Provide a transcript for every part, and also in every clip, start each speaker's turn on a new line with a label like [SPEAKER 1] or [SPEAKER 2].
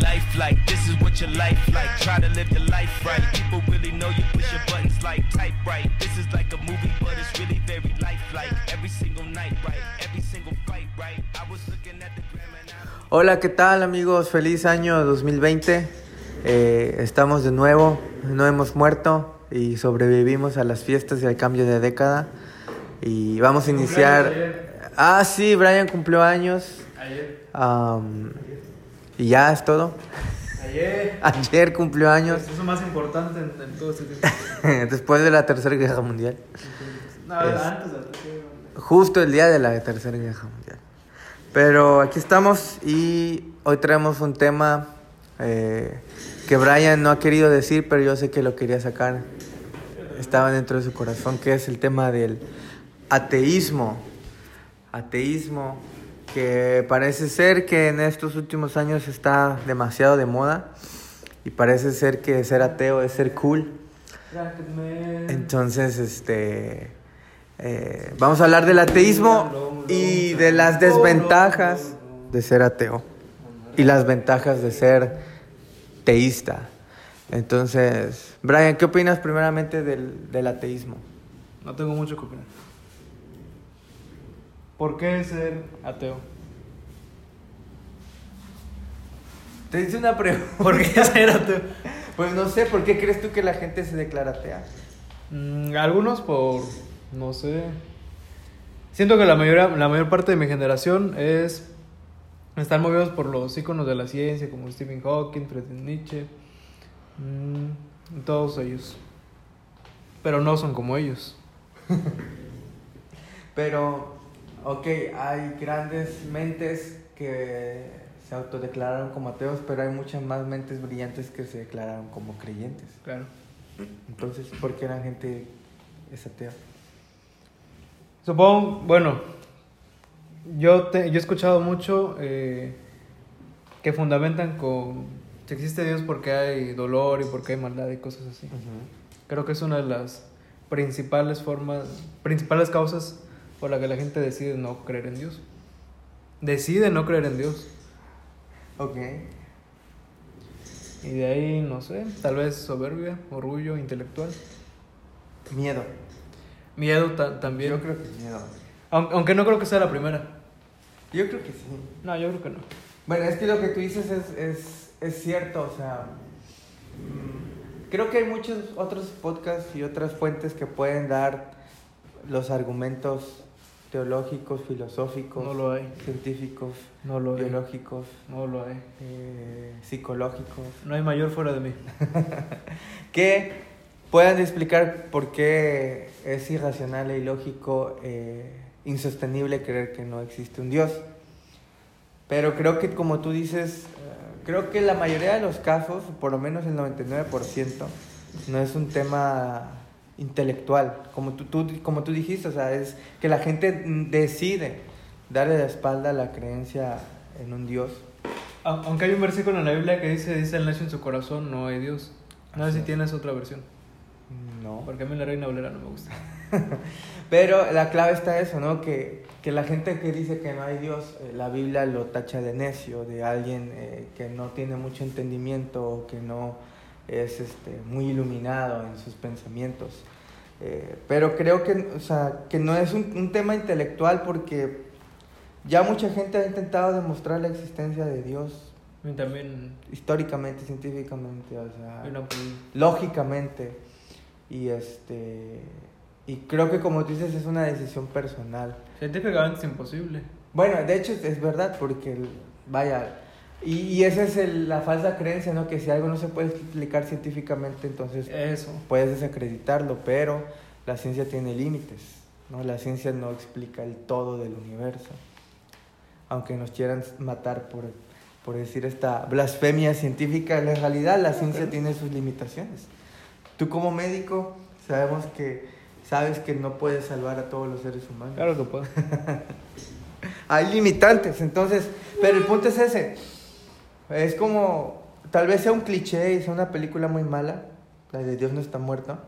[SPEAKER 1] Life like, this is what your life like. Try to live your life right. People really know you push your buttons like type right. This is like a movie, but it's really very lifelike. Every single night, right? Every single fight, right? I was looking at the gram and I
[SPEAKER 2] Hola, ¿qué tal amigos? Feliz año 2020. Eh, estamos de nuevo, no hemos muerto y sobrevivimos a las fiestas y al cambio de década. Y vamos a iniciar... Ah, sí, Brian cumplió años.
[SPEAKER 3] Ayer.
[SPEAKER 2] Am, y ya es todo.
[SPEAKER 3] Ayer.
[SPEAKER 2] Ayer cumplió años,
[SPEAKER 3] Eso es lo más importante en, en todo este tiempo.
[SPEAKER 2] después de la Tercera Guerra Mundial.
[SPEAKER 3] No,
[SPEAKER 2] Es-
[SPEAKER 3] antes de la tercera.
[SPEAKER 2] Justo el día de la Tercera Guerra Mundial. Pero aquí estamos y hoy traemos un tema eh, que Brian no ha querido decir, pero yo sé que lo quería sacar. Estaba dentro de su corazón, que es el tema del ateísmo. Ateísmo, que parece ser que en estos últimos años está demasiado de moda y parece ser que ser ateo es ser cool. Entonces, este, eh, vamos a hablar del ateísmo y de las desventajas de ser ateo y las ventajas de ser teísta. Entonces, Brian, ¿qué opinas primeramente del, del ateísmo?
[SPEAKER 3] No tengo mucho que opinar. ¿Por qué ser ateo?
[SPEAKER 2] Te hice una pregunta.
[SPEAKER 3] ¿Por qué ser ateo?
[SPEAKER 2] Pues no sé, ¿por qué crees tú que la gente se declara atea?
[SPEAKER 3] Mm, algunos por. No sé. Siento que la mayoría, la mayor parte de mi generación es. Están movidos por los íconos de la ciencia, como Stephen Hawking, Friedrich Nietzsche. mm, todos ellos. Pero no son como ellos.
[SPEAKER 2] Pero, ok, hay grandes mentes que se autodeclararon como ateos, pero hay muchas más mentes brillantes que se declararon como creyentes.
[SPEAKER 3] Claro.
[SPEAKER 2] Entonces, ¿por qué la gente es atea?
[SPEAKER 3] Supongo, bueno, yo, te- yo he escuchado mucho eh, que fundamentan con si existe Dios porque hay dolor y porque hay maldad y cosas así. Creo que es una de las principales formas, principales causas por la que la gente decide no creer en Dios. Decide no creer en Dios.
[SPEAKER 2] Ok.
[SPEAKER 3] Y de ahí, no sé, tal vez soberbia, orgullo intelectual.
[SPEAKER 2] Miedo.
[SPEAKER 3] Miedo ta- también.
[SPEAKER 2] Yo creo que miedo.
[SPEAKER 3] Aunque, aunque no creo que sea la primera.
[SPEAKER 2] Yo creo que sí.
[SPEAKER 3] No, yo creo que no.
[SPEAKER 2] Bueno, es que lo que tú dices es, es, es cierto, o sea, creo que hay muchos otros podcasts y otras fuentes que pueden dar los argumentos teológicos, filosóficos,
[SPEAKER 3] No lo hay.
[SPEAKER 2] científicos,
[SPEAKER 3] No lo hay.
[SPEAKER 2] biológicos,
[SPEAKER 3] No lo hay.
[SPEAKER 2] eh, psicológicos,
[SPEAKER 3] No hay mayor fuera de mí.
[SPEAKER 2] que puedan explicar por qué es irracional e ilógico, eh, insostenible creer que no existe un Dios. Pero creo que como tú dices, eh, creo que la mayoría de los casos, por lo menos el 99%, no es un tema intelectual, como tú, tú- como tú dijiste, o sea, es que la gente mm, decide darle la espalda a la creencia en un Dios.
[SPEAKER 3] Au- Aunque hay un versículo en la Biblia que dice, dice el necio en su corazón, no hay Dios. No sé si
[SPEAKER 2] es.
[SPEAKER 3] tienes otra versión.
[SPEAKER 2] No.
[SPEAKER 3] Porque a mí la Reina Valera no me gusta.
[SPEAKER 2] Pero la clave está eso, ¿no? Que, que la gente que dice que no hay Dios, eh, la Biblia lo tacha de necio, de alguien eh, que no tiene mucho entendimiento o que no es este, muy iluminado en sus pensamientos. Eh, pero creo que, o sea, que no es un, un tema intelectual porque ya mucha gente ha intentado demostrar la existencia de Dios
[SPEAKER 3] mí también
[SPEAKER 2] históricamente, científicamente, o sea,
[SPEAKER 3] una poli-
[SPEAKER 2] lógicamente. Y este y creo que como tú dices es una decisión personal.
[SPEAKER 3] Científicamente es imposible.
[SPEAKER 2] Bueno, de hecho es verdad porque vaya y, y esa es el- la falsa creencia, ¿no? Que si algo no se puede explicar científicamente, entonces
[SPEAKER 3] Eso.
[SPEAKER 2] puedes desacreditarlo, pero la ciencia tiene límites, ¿no? La ciencia no explica el todo del universo. Aunque nos quieran matar por, por decir esta blasfemia científica, en realidad la ciencia tiene sus limitaciones. Tú como médico sabemos que sabes que no puedes salvar a todos los seres humanos.
[SPEAKER 3] Claro que puedo.
[SPEAKER 2] Hay limitantes, entonces, pero el punto es ese. Es como, tal vez sea un cliché y sea una película muy mala, la de Dios no está muerto.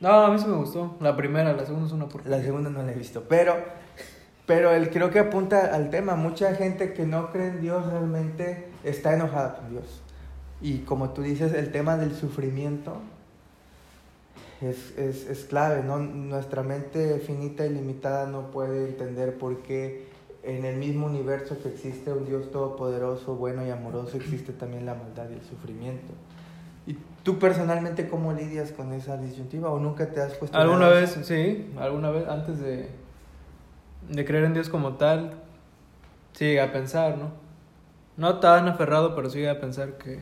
[SPEAKER 3] No, a mí sí me gustó. La primera, la segunda es una porquería.
[SPEAKER 2] La segunda no la he visto, pero, pero él creo que apunta al tema. Mucha gente que no cree en Dios realmente está enojada con Dios. Y como tú dices, el tema del sufrimiento es, es, es clave, ¿no? Nuestra mente finita y limitada no puede entender por qué en el mismo universo que existe un Dios todopoderoso, bueno y amoroso, existe también la maldad y el sufrimiento. ¿Y tú personalmente cómo lidias con esa disyuntiva o nunca te has puesto
[SPEAKER 3] Alguna vez, sí, alguna vez antes de, de creer en Dios como tal, sí, a pensar, ¿no? No tan aferrado, pero sí a pensar que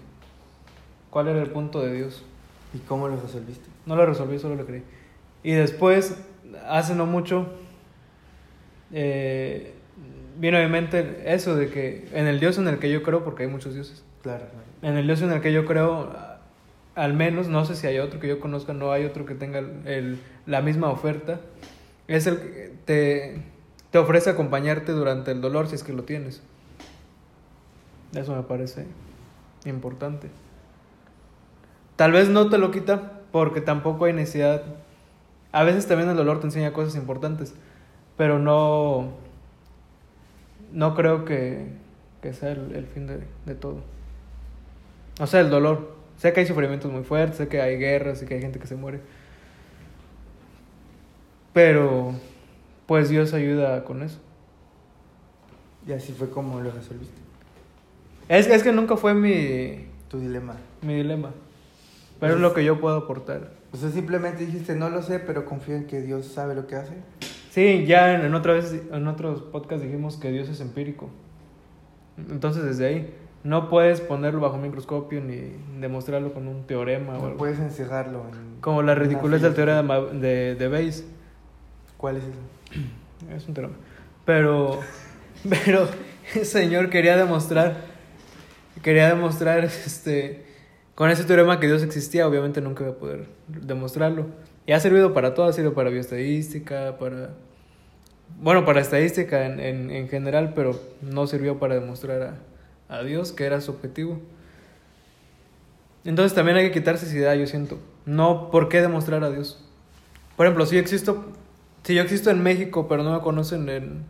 [SPEAKER 3] cuál era el punto de Dios.
[SPEAKER 2] ¿Y cómo lo resolviste?
[SPEAKER 3] No lo resolví, solo lo creí. Y después, hace no mucho, eh, vino a mi mente eso de que en el Dios en el que yo creo, porque hay muchos dioses,
[SPEAKER 2] Claro,
[SPEAKER 3] en el Dios en el que yo creo, al menos, no sé si hay otro que yo conozca, no hay otro que tenga el, la misma oferta, es el que te, te ofrece acompañarte durante el dolor si es que lo tienes. Eso me parece importante. Tal vez no te lo quita porque tampoco hay necesidad. A veces también el dolor te enseña cosas importantes, pero no, no creo que, que sea el, el fin de, de todo. O sea, el dolor. Sé que hay sufrimientos muy fuertes, sé que hay guerras y que hay gente que se muere. Pero, pues Dios ayuda con eso.
[SPEAKER 2] Y así fue como lo resolviste.
[SPEAKER 3] Es, es que nunca fue mi,
[SPEAKER 2] Tu dilema.
[SPEAKER 3] mi dilema. Pero es lo que yo puedo aportar.
[SPEAKER 2] O sea, simplemente dijiste, no lo sé, pero confío en que Dios sabe lo que hace.
[SPEAKER 3] Sí, ya en, en otra vez, en otros podcasts dijimos que Dios es empírico. Entonces, desde ahí, no puedes ponerlo bajo microscopio ni demostrarlo con un teorema o
[SPEAKER 2] No
[SPEAKER 3] algo.
[SPEAKER 2] puedes encerrarlo en...
[SPEAKER 3] Como la ridiculez del teorema de, de, de Bayes.
[SPEAKER 2] ¿Cuál es eso?
[SPEAKER 3] Es un teorema. Pero, pero el señor quería demostrar, quería demostrar este, con ese teorema que Dios existía, obviamente nunca iba a poder demostrarlo. Y ha servido para todo, ha servido para bioestadística, para... Bueno, para estadística en, en, en general, pero no sirvió para demostrar a, a Dios que era su objetivo. Entonces también hay que quitarse esa idea, yo siento. No, ¿por qué demostrar a Dios? Por ejemplo, si yo existo, si yo existo en México, pero no me conocen en,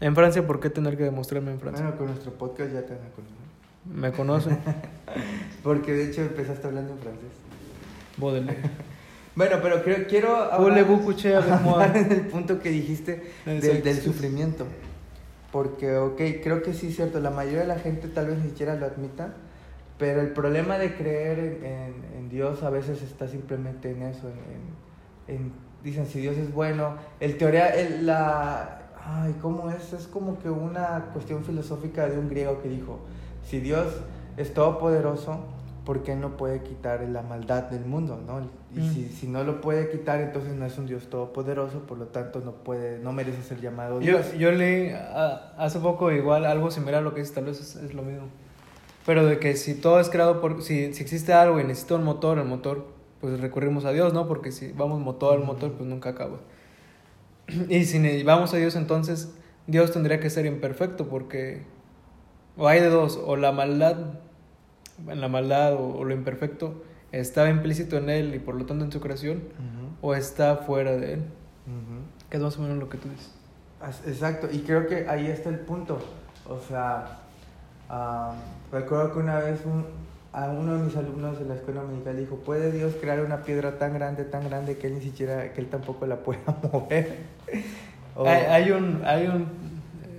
[SPEAKER 3] en Francia, ¿por qué tener que demostrarme en Francia?
[SPEAKER 2] Bueno, con nuestro podcast ya te van a conocer.
[SPEAKER 3] Me conocen.
[SPEAKER 2] Porque de hecho empezaste hablando en francés.
[SPEAKER 3] Baudelaire.
[SPEAKER 2] Bueno, pero creo, quiero
[SPEAKER 3] moi?
[SPEAKER 2] hablar en el punto que dijiste del,
[SPEAKER 3] Exacto.
[SPEAKER 2] del sufrimiento. Porque, ok, creo que sí es cierto, la mayoría de la gente tal vez ni siquiera lo admita, pero el problema de creer en, en- en Dios a veces está simplemente en eso, en, en- en- dicen si Dios es bueno, el teoría, el, la, ay, ¿cómo es? Es como que una cuestión filosófica de un griego que dijo, si Dios es todopoderoso, ¿por qué no puede quitar la maldad del mundo, no? Y
[SPEAKER 3] Mm.
[SPEAKER 2] si, si no lo puede quitar, entonces no es un Dios todopoderoso, por lo tanto no puede, no merece ser llamado
[SPEAKER 3] Yo,
[SPEAKER 2] Dios.
[SPEAKER 3] yo leí ah, hace poco igual algo similar a lo que dices, tal vez es, es lo mismo. Pero de que si todo es creado por... Si, si existe algo y necesita un motor, el motor, pues recurrimos a Dios, ¿no? Porque si vamos motor al motor, pues nunca acaba. Y si vamos a Dios, entonces Dios tendría que ser imperfecto porque... O hay de dos, o la maldad, la maldad o, o lo imperfecto estaba implícito en Él y por lo tanto en su creación, o está fuera de Él. Que es más o menos lo que tú dices.
[SPEAKER 2] Exacto, y creo que ahí está el punto. O sea, ah, recuerdo que una vez un- a uno de mis alumnos de la escuela medical dijo, ¿puede Dios crear una piedra tan grande, tan grande que él ni siquiera, que él tampoco la pueda mover? O-
[SPEAKER 3] Hay, hay un, hay un,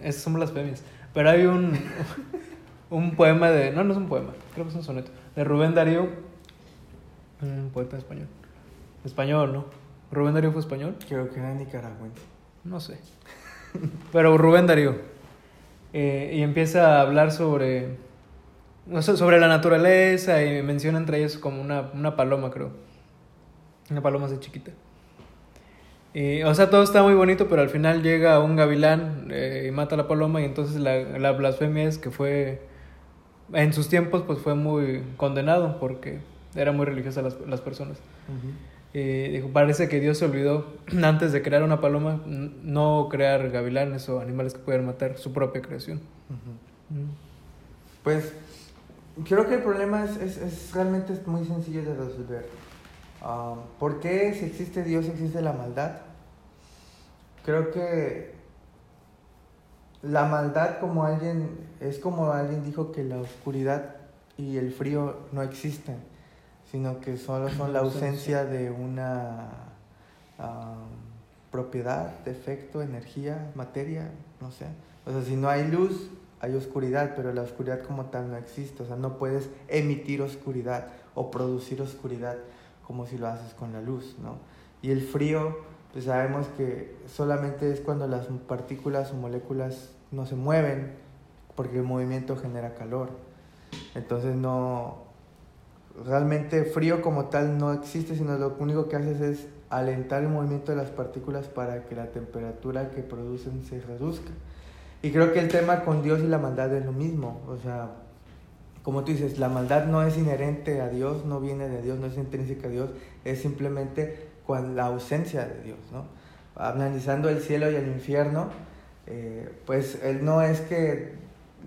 [SPEAKER 3] esas son blasfemias, pero hay un, un poema de, no, no es un poema, creo que es un soneto, de Rubén Darío, un poeta español, español, ¿no? Rubén Darío fue español,
[SPEAKER 2] Creo que era nicaragüense.
[SPEAKER 3] no sé, pero Rubén Darío, eh, y empieza a hablar sobre, no sé, sobre la naturaleza y menciona entre ellos como una, una paloma, creo, una paloma así chiquita. Y, o sea, todo está muy bonito, pero al final llega un gavilán eh, y mata a la paloma y entonces la, la blasfemia es que fue, en sus tiempos, pues fue muy condenado porque era muy religiosa las, las personas. Y dijo, parece que Dios se olvidó antes de crear una paloma, no crear gavilanes o animales que pudieran matar su propia creación. Mm.
[SPEAKER 2] Pues creo que el problema es, es, es realmente es muy sencillo de resolver. Ah, ¿Por qué si existe Dios existe la maldad? Creo que la maldad como alguien, es como alguien dijo que la oscuridad y el frío no existen, sino que solo son la ausencia de una propiedad, defecto, energía, materia, no sé. O sea, si no hay luz, hay oscuridad, pero la oscuridad como tal no existe. O sea, no puedes emitir oscuridad o producir oscuridad como si lo haces con la luz, ¿no? Y el frío, pues sabemos que solamente es cuando las partículas o moléculas no se mueven, porque el movimiento genera calor. Entonces no, realmente frío como tal no existe, sino lo único que haces es alentar el movimiento de las partículas para que la temperatura que producen se reduzca. Y creo que el tema con Dios y la maldad es lo mismo, o sea, como tú dices, la maldad no es inherente a Dios, no viene de Dios, no es intrínseca a Dios, es simplemente con la ausencia de Dios, ¿no? Analizando el cielo y el infierno, eh, pues él no es que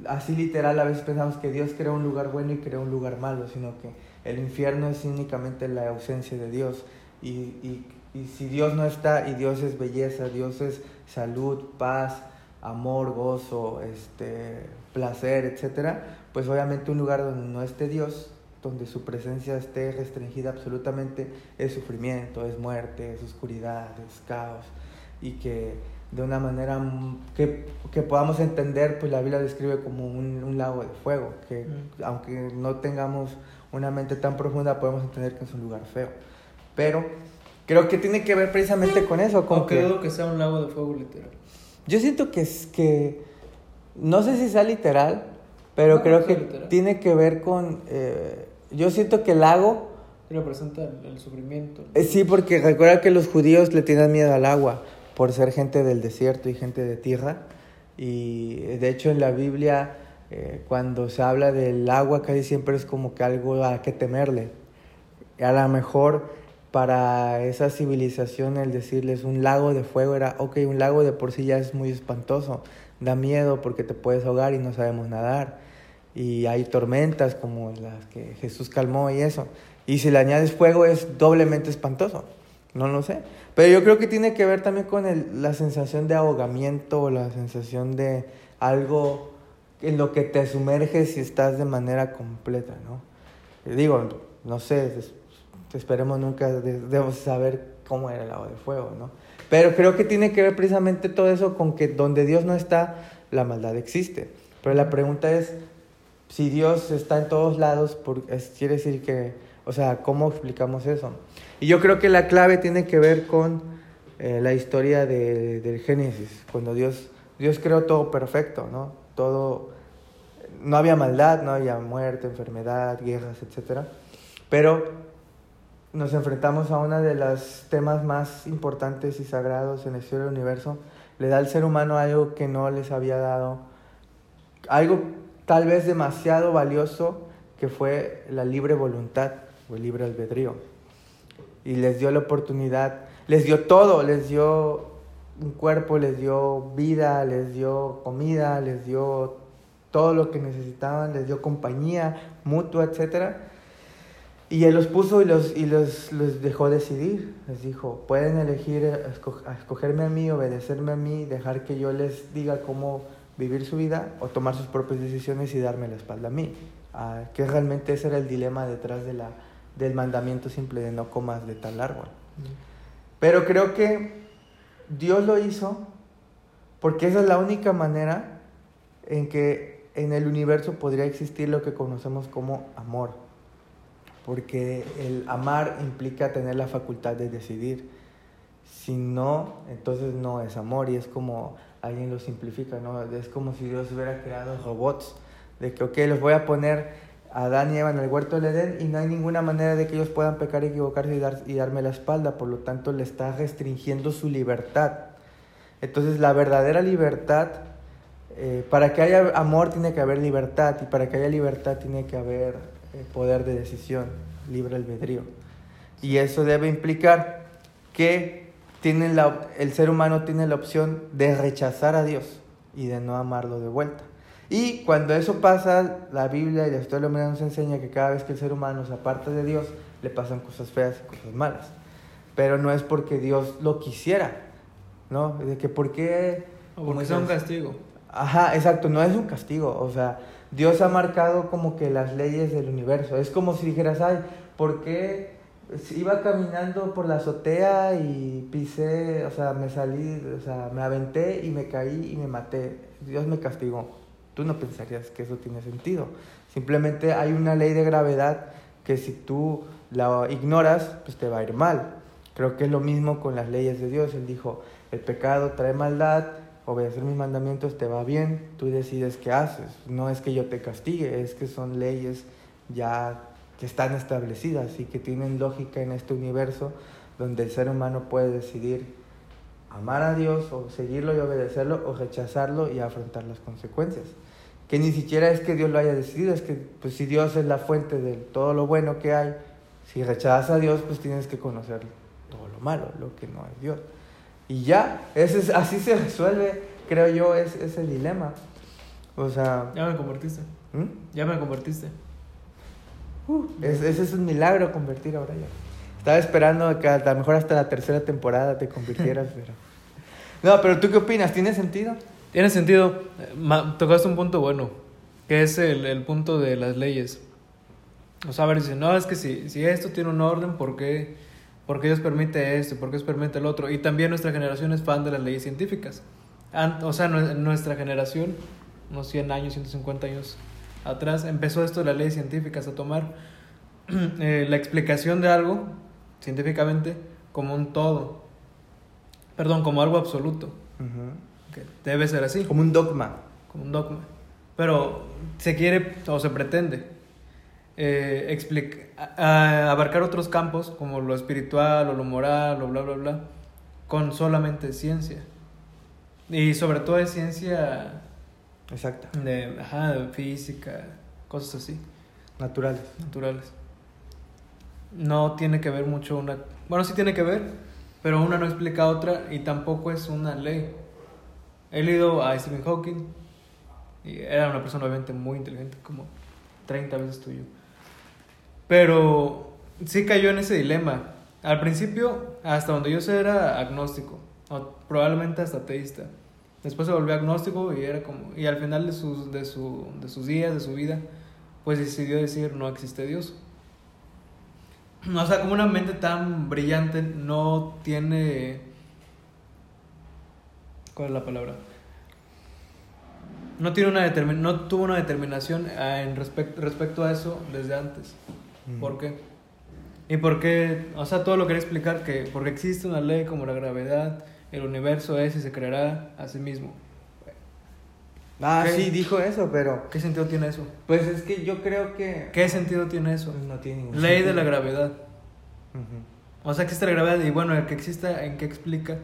[SPEAKER 2] así literal a veces pensamos que Dios crea un lugar bueno y crea un lugar malo, sino que el infierno es únicamente la ausencia de Dios. Y, y, y si Dios no está, y Dios es belleza, Dios es salud, paz, amor, gozo, este, placer, etcétera, pues obviamente un lugar donde no esté Dios, donde su presencia esté restringida absolutamente, es sufrimiento, es muerte, es oscuridad, es caos. Y que de una manera que, que podamos entender, pues la Biblia describe como un, un lago de fuego, que
[SPEAKER 3] Mm.
[SPEAKER 2] aunque no tengamos una mente tan profunda, podemos entender que es un lugar feo. Pero creo que tiene que ver precisamente con eso, con
[SPEAKER 3] Aunque
[SPEAKER 2] que...
[SPEAKER 3] dudo que sea un lago de fuego literal.
[SPEAKER 2] Yo siento que es que, no sé si sea literal, pero
[SPEAKER 3] No,
[SPEAKER 2] creo
[SPEAKER 3] no
[SPEAKER 2] que
[SPEAKER 3] literal.
[SPEAKER 2] tiene que ver con, eh, yo siento que el lago,
[SPEAKER 3] Representa el, el sufrimiento.
[SPEAKER 2] eh, sí, porque recuerda que los judíos le tienen miedo al agua por ser gente del desierto y gente de tierra. Y de hecho en la Biblia, eh, cuando se habla del agua, casi siempre es como que algo a que temerle. A lo mejor para esa civilización el decirles un lago de fuego era, ok, un lago de por sí ya es muy espantoso, da miedo porque te puedes ahogar y no sabemos nadar. Y hay tormentas como las que Jesús calmó y eso. Y si le añades fuego es doblemente espantoso. No lo sé. Pero yo creo que tiene que ver también con el- la sensación de ahogamiento o la sensación de algo en lo que te sumerges y estás de manera completa, ¿no? Eh, Digo, no sé, es- esperemos nunca de- debemos saber cómo era el agua de fuego, ¿no? Pero creo que tiene que ver precisamente todo eso con que donde Dios no está, la maldad existe. Pero la pregunta es, si Dios está en todos lados, quiere decir que, o sea, ¿cómo explicamos eso? Y yo creo que la clave tiene que ver con eh, la historia de- del Génesis, cuando Dios, Dios creó todo perfecto, ¿no? Todo, no había maldad, no había muerte, enfermedad, guerras, etc. Pero nos enfrentamos a uno de los temas más importantes y sagrados en la historia del universo. Le da al ser humano algo que no les había dado, algo tal vez demasiado valioso, que fue la libre voluntad o el libre albedrío. Y les dio la oportunidad, les dio todo, les dio un cuerpo, les dio vida, les dio comida, les dio todo lo que necesitaban, les dio compañía mutua, etc. Y él los puso y los, y los, los dejó decidir. Les dijo, pueden elegir a esco- a escogerme a mí, obedecerme a mí, dejar que yo les diga cómo vivir su vida o tomar sus propias decisiones y darme la espalda a mí. Ah, que realmente ese era el dilema detrás de la, del mandamiento simple de no comas de tal árbol. Pero creo que Dios lo hizo porque esa es la única manera en que en el universo podría existir lo que conocemos como amor. Porque el amar implica tener la facultad de decidir. Si no, entonces no es amor y es como alguien lo simplifica, ¿no? Es como si Dios hubiera creado robots, de que, ok, los voy a poner a Adán y Eva en el huerto del Edén y no hay ninguna manera de que ellos puedan pecar, y, dar, y darme la espalda, por lo tanto le está restringiendo su libertad. Entonces la verdadera libertad, eh, para que haya amor tiene que haber libertad y para que haya libertad tiene que haber eh, poder de decisión, libre albedrío. Y eso debe implicar que tienen la, el ser humano tiene la opción de rechazar a Dios y de no amarlo de vuelta. Y cuando eso pasa, la Biblia y la historia de la humanidad nos enseña que cada vez que el ser humano se aparta de Dios, le pasan cosas feas y cosas malas. Pero no es porque Dios lo quisiera, ¿no? De que por qué...
[SPEAKER 3] O porque sea un castigo.
[SPEAKER 2] Ajá, exacto, no es un castigo, o sea, Dios ha marcado como que las leyes del universo. Es como si dijeras, ay, ¿por qué iba caminando por la azotea y pisé, o sea, me salí, o sea, me aventé y me caí y me maté? Dios me castigó. Tú no pensarías que eso tiene sentido. Simplemente hay una ley de gravedad que si tú la ignoras, pues te va a ir mal. Creo que es lo mismo con las leyes de Dios. Él dijo, el pecado trae maldad, obedecer mis mandamientos te va bien, tú decides qué haces. No es que yo te castigue, es que son leyes ya que están establecidas y que tienen lógica en este universo donde el ser humano puede decidir amar a Dios o seguirlo y obedecerlo o rechazarlo y afrontar las consecuencias. Que ni siquiera es que Dios lo haya decidido, es que pues si Dios es la fuente de todo lo bueno que hay, si rechazas a Dios pues tienes que conocer todo lo malo, lo que no es Dios. Y ya, ese es, así se resuelve, creo yo, es, ese dilema. O sea...
[SPEAKER 3] Ya me convertiste. ¿Mm? Ya me convertiste.
[SPEAKER 2] Uh, ese es un milagro convertir ahora ya. Estaba esperando que a lo mejor hasta la tercera temporada te convirtieras, pero... No, pero ¿tú qué opinas? ¿Tiene sentido?
[SPEAKER 3] Tiene sentido. Tocaste un punto bueno, que es el, el punto de las leyes. O sea, a ver, dice, no, es que si, si esto tiene un orden, ¿por qué, ¿por qué Dios permite esto? ¿Por qué Dios permite el otro? Y también nuestra generación es fan de las leyes científicas. O sea, nuestra generación, unos 100 años, 150 años atrás, empezó esto de las leyes científicas, a tomar eh, la explicación de algo, científicamente, como un todo. Perdón, como algo absoluto. que debe ser así.
[SPEAKER 2] Como un dogma.
[SPEAKER 3] Como un dogma. Pero se quiere o se pretende eh, abarcar otros campos como lo espiritual o lo moral o bla, bla, bla, con solamente ciencia. Y sobre todo de ciencia
[SPEAKER 2] Exacta.
[SPEAKER 3] De, ajá, de física, cosas así.
[SPEAKER 2] Naturales.
[SPEAKER 3] Naturales. No tiene que ver mucho una... Bueno, sí tiene que ver, pero una no explica otra y tampoco es una ley. He leído a Stephen Hawking y era una persona obviamente muy inteligente, como 30 veces tuyo. Pero sí cayó en ese dilema. Al principio, hasta donde yo sé, era agnóstico, o probablemente hasta ateísta. Después se volvió agnóstico y era como y al final de sus de su de sus días, de su vida, pues decidió decir no existe Dios. O sea, como una mente tan brillante no tiene ¿cuál es la palabra? No tiene una no tuvo una determinación en respecto respecto a eso desde antes. ¿Por qué? Y por qué, o sea, todo lo quería explicar que porque existe una ley como la gravedad, el universo es y se creará a sí mismo.
[SPEAKER 2] Ah, sí, dijo eso, pero...
[SPEAKER 3] ¿Qué sentido tiene eso?
[SPEAKER 2] Pues es que yo creo que...
[SPEAKER 3] ¿Qué sentido tiene eso?
[SPEAKER 2] Pues no tiene ningún
[SPEAKER 3] Ley de la gravedad. O sea, existe la gravedad y bueno, el que exista, ¿en qué explica?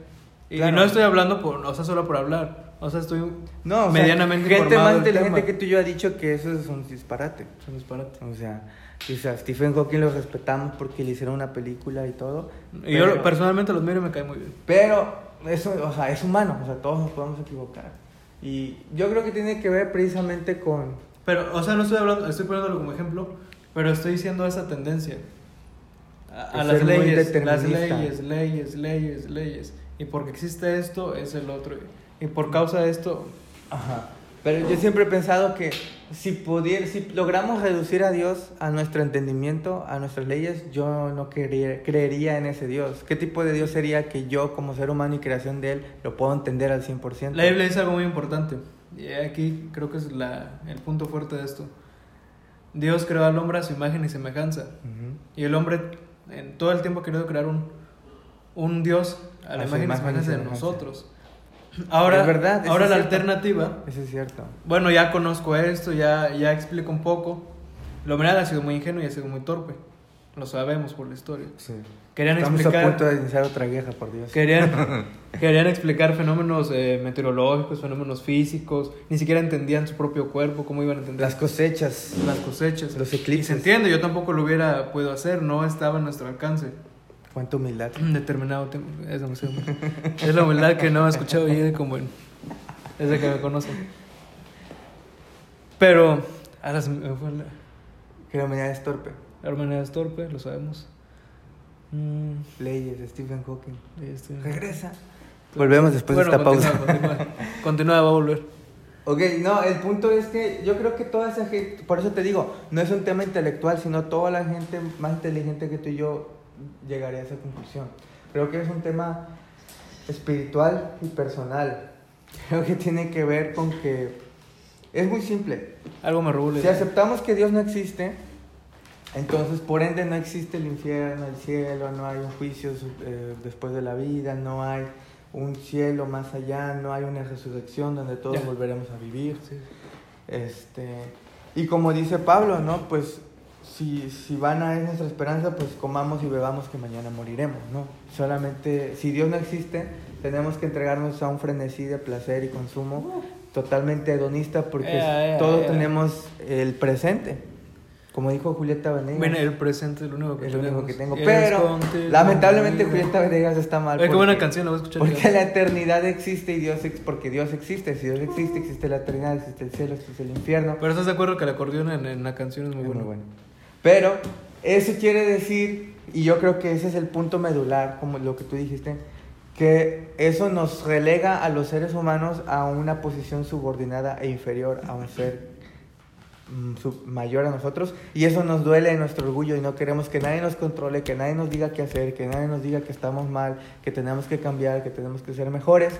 [SPEAKER 3] Y no estoy hablando por, o sea, solo por hablar. O sea, estoy
[SPEAKER 2] no, medianamente gente más inteligente que tú yo ha dicho que eso es un disparate.
[SPEAKER 3] Es un disparate.
[SPEAKER 2] O sea, o sea, Stephen Hawking lo respetamos porque le hicieron una película y todo.
[SPEAKER 3] Y yo personalmente los miro y me cae muy bien.
[SPEAKER 2] Pero eso, o sea, es humano, o sea, todos nos podemos equivocar. Y yo creo que tiene que ver precisamente con...
[SPEAKER 3] Pero, o sea, no estoy hablando, estoy poniéndolo como ejemplo, pero estoy diciendo esa tendencia. A, las leyes, las leyes, leyes, leyes, leyes. Y porque existe esto, es el otro. Y por causa de esto...
[SPEAKER 2] Ajá. Pero yo siempre he pensado que si, pudiera, si logramos reducir a Dios a nuestro entendimiento, a nuestras leyes, yo no creería en ese Dios. ¿Qué tipo de Dios sería que yo, como ser humano y creación de Él, lo puedo entender al 100%?
[SPEAKER 3] La Biblia dice algo muy importante. Y aquí creo que es la, el punto fuerte de esto. Dios creó al hombre a su imagen y semejanza. Y el hombre en todo el tiempo ha querido crear un, un Dios a la imagen y semejanza de nosotros. Ahora, verdad, ahora la alternativa.
[SPEAKER 2] Eso es cierto.
[SPEAKER 3] Bueno, ya conozco esto, ya, ya explico un poco. Lo verdad ha sido muy ingenuo y ha sido muy torpe. Lo sabemos por la historia.
[SPEAKER 2] Sí.
[SPEAKER 3] Querían
[SPEAKER 2] Estamos
[SPEAKER 3] explicar,
[SPEAKER 2] a punto de iniciar otra guerra, por Dios.
[SPEAKER 3] Querían, querían explicar fenómenos eh, meteorológicos, fenómenos físicos. Ni siquiera entendían su propio cuerpo, cómo iban a entender.
[SPEAKER 2] Las cosechas.
[SPEAKER 3] Las cosechas.
[SPEAKER 2] Los eclipses. Y
[SPEAKER 3] se entiende, yo tampoco lo hubiera podido hacer, no estaba a nuestro alcance.
[SPEAKER 2] Cuánta humildad.
[SPEAKER 3] Determinado tiempo. Es, es la humildad que no he escuchado y como en, desde que me conocen. Pero ahora se me fue la...
[SPEAKER 2] Que la humanidad es torpe.
[SPEAKER 3] La humanidad es torpe, lo sabemos.
[SPEAKER 2] Mm. Leyes Stephen Hawking.
[SPEAKER 3] Leyes
[SPEAKER 2] Regresa. Volvemos después de esta
[SPEAKER 3] pausa.
[SPEAKER 2] Continúa,
[SPEAKER 3] continúa. va a volver.
[SPEAKER 2] Ok, no, el punto es que yo creo que toda esa gente, por eso te digo, no es un tema intelectual, sino toda la gente más inteligente que tú y yo llegaría a esa conclusión. Creo que es un tema espiritual y personal. Creo que tiene que ver con que es muy simple.
[SPEAKER 3] Algo me regula.
[SPEAKER 2] Si aceptamos que Dios no existe, entonces por ende no existe el infierno, el cielo, no hay un juicio eh, después de la vida, no hay un cielo más allá, no hay una resurrección donde todos volveremos a vivir.
[SPEAKER 3] Sí.
[SPEAKER 2] Este, y como dice Pablo, ¿no? Pues si, si van a es nuestra esperanza, pues comamos y bebamos que mañana moriremos, ¿no? Solamente, si Dios no existe, tenemos que entregarnos a un frenesí de placer y consumo totalmente hedonista porque
[SPEAKER 3] ea,
[SPEAKER 2] todos
[SPEAKER 3] ea.
[SPEAKER 2] tenemos el presente. Como dijo Julieta Venegas.
[SPEAKER 3] Bueno, el presente es lo único que
[SPEAKER 2] es lo único que tengo.
[SPEAKER 3] Es
[SPEAKER 2] Pero lamentablemente. Julieta Venegas está mal.
[SPEAKER 3] Ay, qué buena
[SPEAKER 2] porque-
[SPEAKER 3] canción, la voy a escuchar.
[SPEAKER 2] Porque
[SPEAKER 3] ya.
[SPEAKER 2] la eternidad existe y Dios ex- porque Dios existe. Si Dios existe, existe la eternidad, existe el cielo, existe el infierno.
[SPEAKER 3] Pero estás de acuerdo que el acordeón en, en la canción es muy
[SPEAKER 2] Es
[SPEAKER 3] bueno.
[SPEAKER 2] muy bueno. Pero eso quiere decir, y yo creo que ese es el punto medular, como lo que tú dijiste, que eso nos relega a los seres humanos a una posición subordinada e inferior a un ser mm, mayor a nosotros y eso nos duele en nuestro orgullo y no queremos que nadie nos controle, que nadie nos diga qué hacer, que nadie nos diga que estamos mal, que tenemos que cambiar, que tenemos que ser mejores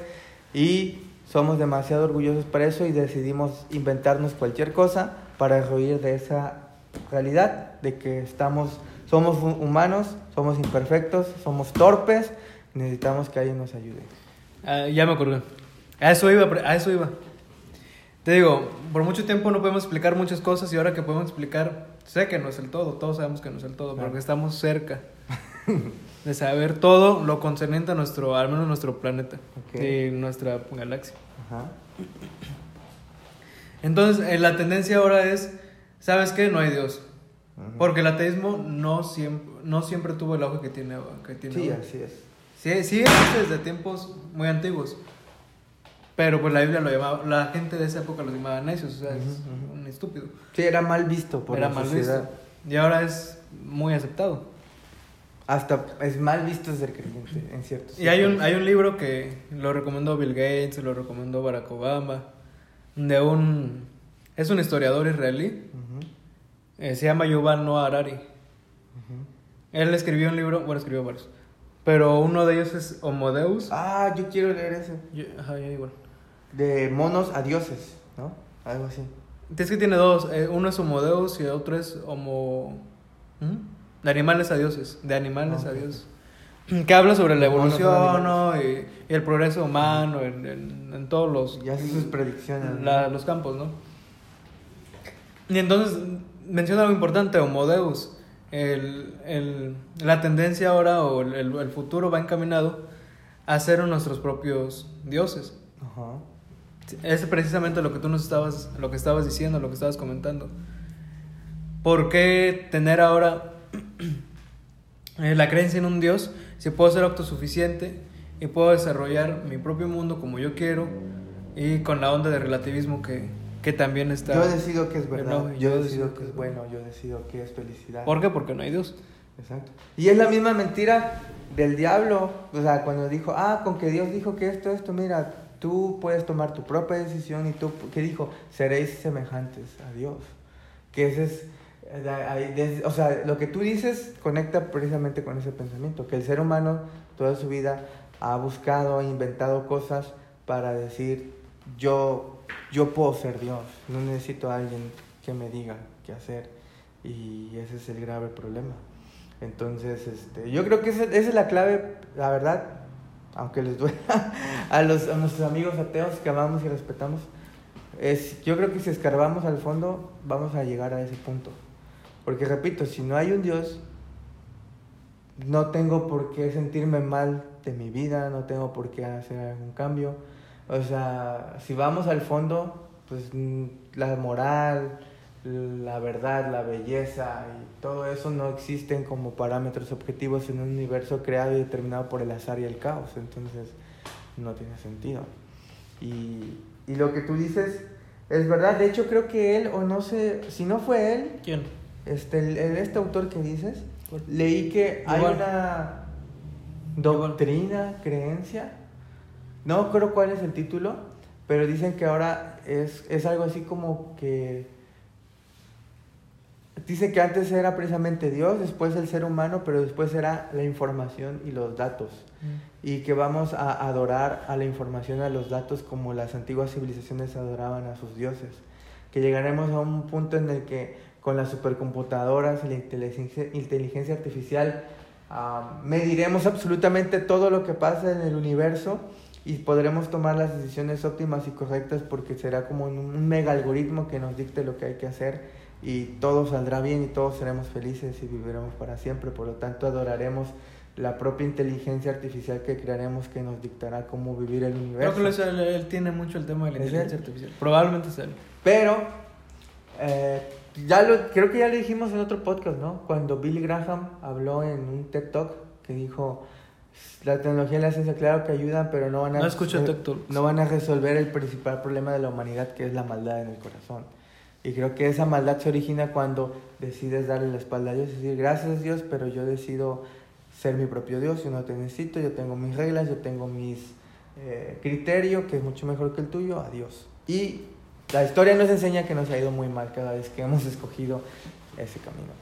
[SPEAKER 2] y somos demasiado orgullosos para eso y decidimos inventarnos cualquier cosa para rehuir de esa realidad de que estamos somos hu- humanos, somos imperfectos, somos torpes, necesitamos que alguien nos ayude.
[SPEAKER 3] Ah, ya me acordé. A eso iba, a eso iba. Te digo, por mucho tiempo no podemos explicar muchas cosas y ahora que podemos explicar, sé que no es el todo, todos sabemos que no es el todo,
[SPEAKER 2] Claro.
[SPEAKER 3] pero que estamos cerca de saber todo lo concerniente a nuestro, al menos nuestro planeta
[SPEAKER 2] Ok.
[SPEAKER 3] y nuestra galaxia.
[SPEAKER 2] Ajá.
[SPEAKER 3] Entonces, eh, la tendencia ahora es, ¿sabes qué? No hay Dios. Porque el ateísmo no siempre, no siempre tuvo el auge que tiene, que tiene
[SPEAKER 2] Sí,
[SPEAKER 3] ahora.
[SPEAKER 2] así es.
[SPEAKER 3] Sí, sí existe desde tiempos muy antiguos. Pero pues la Biblia lo llamaba, la gente de esa época lo llamaba necios, o sea, es un estúpido.
[SPEAKER 2] Sí, era mal visto por
[SPEAKER 3] Era
[SPEAKER 2] la
[SPEAKER 3] mal
[SPEAKER 2] sociedad.
[SPEAKER 3] visto. Y ahora es muy aceptado.
[SPEAKER 2] Hasta es mal visto ser creyente, en cierto
[SPEAKER 3] Y hay un, hay un libro que lo recomendó Bill Gates, lo recomendó Barack Obama, de un... Es un historiador israelí, eh, se llama Yuval Noah Harari. Él escribió un libro, bueno, escribió varios, pero uno de ellos es Homo Deus.
[SPEAKER 2] Ah, yo quiero leer ese.
[SPEAKER 3] Yo- ajá, igual.
[SPEAKER 2] De monos a dioses, ¿no? Algo así.
[SPEAKER 3] Es que tiene dos, eh, uno es Homo Deus y el otro es Homo... ¿Mm? De animales a dioses, de animales a
[SPEAKER 2] Ok.
[SPEAKER 3] dioses. Que habla sobre la evolución ¿no? y, y el progreso humano en, en- en todos los,
[SPEAKER 2] Y hace sus predicciones.
[SPEAKER 3] los campos, ¿no? Y entonces menciona algo importante, Homo Deus. El, el- la tendencia ahora o el, el- futuro va encaminado a ser nuestros propios dioses.
[SPEAKER 2] Ajá.
[SPEAKER 3] Es precisamente lo que tú nos estabas, lo que estabas diciendo, lo que estabas comentando. ¿Por qué tener ahora eh, la creencia en un Dios si puedo ser autosuficiente y puedo desarrollar mi propio mundo como yo quiero y con la onda de relativismo que, que también está...
[SPEAKER 2] Yo decido que es verdad.
[SPEAKER 3] No,
[SPEAKER 2] yo
[SPEAKER 3] yo
[SPEAKER 2] decido
[SPEAKER 3] decido
[SPEAKER 2] que
[SPEAKER 3] que
[SPEAKER 2] es bueno. Yo decido que es felicidad.
[SPEAKER 3] ¿Por qué? Porque no hay Dios.
[SPEAKER 2] Exacto. Y es la misma mentira del diablo. O sea, cuando dijo, ah, con que Dios dijo que esto, esto, mira, tú puedes tomar tu propia decisión y tú, ¿qué dijo? Seréis semejantes a Dios. Que ese es, o sea, lo que tú dices conecta precisamente con ese pensamiento, que el ser humano toda su vida ha buscado, e inventado cosas para decir, yo, yo puedo ser Dios, no necesito a alguien que me diga qué hacer. Y ese es el grave problema. Entonces, este, yo creo que esa, es la clave, la verdad, aunque les duela a, los, a nuestros amigos ateos que amamos y respetamos. Es, yo creo que si escarbamos al fondo, vamos a llegar a ese punto. Porque repito, si no hay un Dios, no tengo por qué sentirme mal de mi vida, no tengo por qué hacer algún cambio. O sea, si vamos al fondo, pues mm, la moral, la verdad, la belleza y todo eso no existen como parámetros objetivos en un universo creado y determinado por el azar y el caos. Entonces, no tiene sentido. Y, y lo que tú dices es verdad. De hecho, creo que él, o no sé, si no fue él,
[SPEAKER 3] ¿Quién?
[SPEAKER 2] este, el- el- este autor que dices, leí que hay
[SPEAKER 3] Igual.
[SPEAKER 2] una doctrina, creencia, no creo cuál es el título, pero dicen que ahora es, es algo así como que dice que antes era precisamente Dios, después el ser humano, pero después era la información y los datos.
[SPEAKER 3] Mm.
[SPEAKER 2] Y que vamos a adorar a la información, a los datos, como las antiguas civilizaciones adoraban a sus dioses. Que llegaremos a un punto en el que con las supercomputadoras y la inteligencia, inteligencia artificial ah, mediremos absolutamente todo lo que pasa en el universo y podremos tomar las decisiones óptimas y correctas porque será como un, mega algoritmo que nos dicte lo que hay que hacer y todo saldrá bien y todos seremos felices y viviremos para siempre. Por lo tanto, adoraremos la propia inteligencia artificial que crearemos que nos dictará cómo vivir el universo.
[SPEAKER 3] Creo que él, él tiene mucho el tema de la
[SPEAKER 2] ¿Es
[SPEAKER 3] inteligencia
[SPEAKER 2] él?
[SPEAKER 3] artificial. Probablemente es él.
[SPEAKER 2] Pero, eh, ya lo, creo que ya lo dijimos en otro podcast, ¿no? Cuando Billy Graham habló en un TED Talk que dijo, la tecnología y la ciencia, claro que ayudan, pero no van a,
[SPEAKER 3] No escucho
[SPEAKER 2] van a resolver el principal problema de la humanidad, que es la maldad en el corazón. Y creo que esa maldad se origina cuando decides darle la espalda a Dios, es decir, gracias Dios, pero yo decido ser mi propio Dios, yo no te necesito, yo tengo mis reglas, yo tengo mis eh, criterios, que es mucho mejor que el tuyo, adiós. Y la historia nos enseña que nos ha ido muy mal cada vez que hemos escogido ese camino.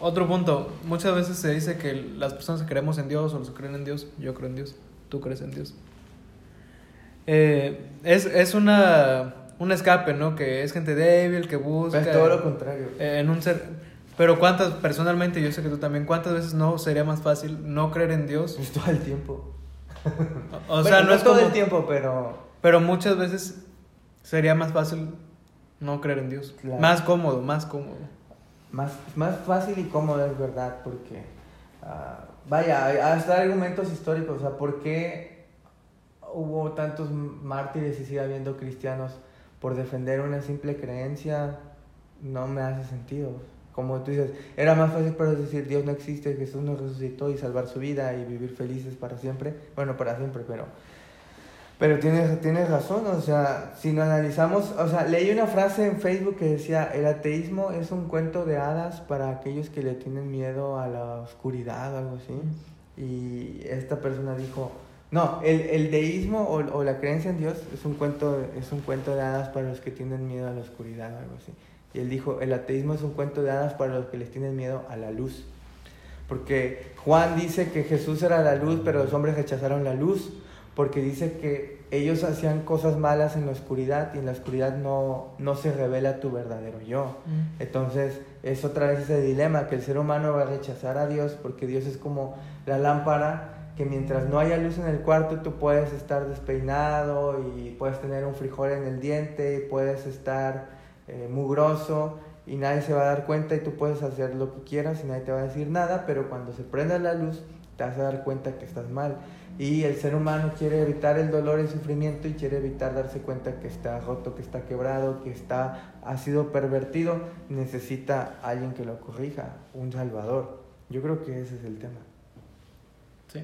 [SPEAKER 3] Otro punto. Muchas veces se dice que las personas que creemos en Dios o los que creen en Dios, yo creo en Dios, tú crees en Dios. Eh, es, es una, un escape, ¿no? Que es gente débil, que busca...
[SPEAKER 2] Es todo lo contrario.
[SPEAKER 3] eh, en un ser... Pero cuántas, personalmente, yo sé que tú también, ¿cuántas veces no sería más fácil no creer en Dios?
[SPEAKER 2] Pues todo el tiempo.
[SPEAKER 3] O
[SPEAKER 2] Bueno,
[SPEAKER 3] sea, no, es
[SPEAKER 2] todo
[SPEAKER 3] como-
[SPEAKER 2] el tiempo, pero
[SPEAKER 3] Pero muchas veces sería más fácil no creer en Dios.
[SPEAKER 2] Claro.
[SPEAKER 3] Más cómodo, más cómodo.
[SPEAKER 2] más, más fácil y cómodo es verdad, porque, ah, vaya, hasta argumentos históricos, o sea, ¿por qué hubo tantos mártires y sigue habiendo cristianos por defender una simple creencia? No me hace sentido. Como tú dices, era más fácil para decir Dios no existe, Jesús nos resucitó y salvar su vida y vivir felices para siempre. Bueno, para siempre, pero pero tienes, tienes razón, o sea, si lo analizamos, o sea, leí una frase en Facebook que decía, el ateísmo es un cuento de hadas para aquellos que le tienen miedo a la oscuridad o algo así. Y esta persona dijo, no, el, el deísmo o, o la creencia en Dios es un, cuento, es un cuento de hadas para los que tienen miedo a la oscuridad o algo así. Y él dijo, el ateísmo es un cuento de hadas para los que les tienen miedo a la luz. Porque Juan dice que Jesús era la luz, pero los hombres rechazaron la luz, porque dice que ellos hacían cosas malas en la oscuridad y en la oscuridad no, no se revela tu verdadero yo. Entonces es otra vez ese dilema que el ser humano va a rechazar a Dios porque Dios es como la lámpara que mientras no haya luz en el cuarto tú puedes estar despeinado y puedes tener un frijol en el diente y puedes estar eh, mugroso y nadie se va a dar cuenta y tú puedes hacer lo que quieras y nadie te va a decir nada, pero cuando se prenda la luz te vas a dar cuenta que estás mal. Y el ser humano quiere evitar el dolor y el sufrimiento y quiere evitar darse cuenta que está roto, que está quebrado, que está, ha sido pervertido. Necesita alguien que lo corrija, un salvador. Yo creo que ese es el tema.
[SPEAKER 3] Sí.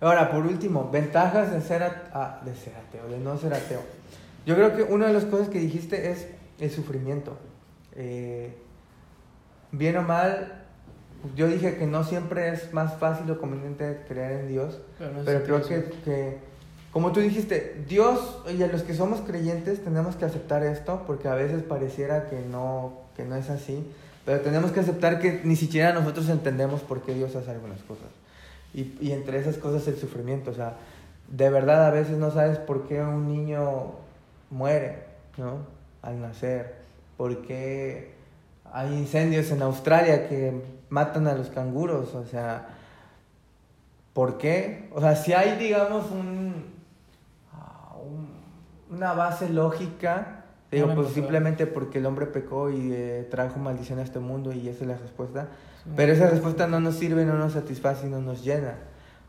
[SPEAKER 2] Ahora, por último, ventajas de ser, ah, de ser ateo, de no ser ateo. Yo creo que una de las cosas que dijiste es el sufrimiento. Eh, bien o mal, yo dije que no siempre es más fácil o conveniente creer en Dios,
[SPEAKER 3] Pero, no
[SPEAKER 2] pero creo que, que, como tú dijiste, Dios y a los que somos creyentes tenemos que aceptar esto, porque a veces pareciera que no, que no es así, pero tenemos que aceptar que ni siquiera nosotros entendemos por qué Dios hace algunas cosas. Y, y entre esas cosas el sufrimiento, o sea, de verdad a veces no sabes por qué un niño muere, ¿no? Al nacer, por qué hay incendios en Australia que matan a los canguros, o sea, ¿por qué? O sea, si hay, digamos, un, ah, un- una base lógica, digo,
[SPEAKER 3] No
[SPEAKER 2] pues simplemente porque el hombre pecó y eh, trajo maldición a este mundo y esa es la respuesta.
[SPEAKER 3] Sí.
[SPEAKER 2] Pero esa respuesta no nos sirve, no nos satisface y no nos llena,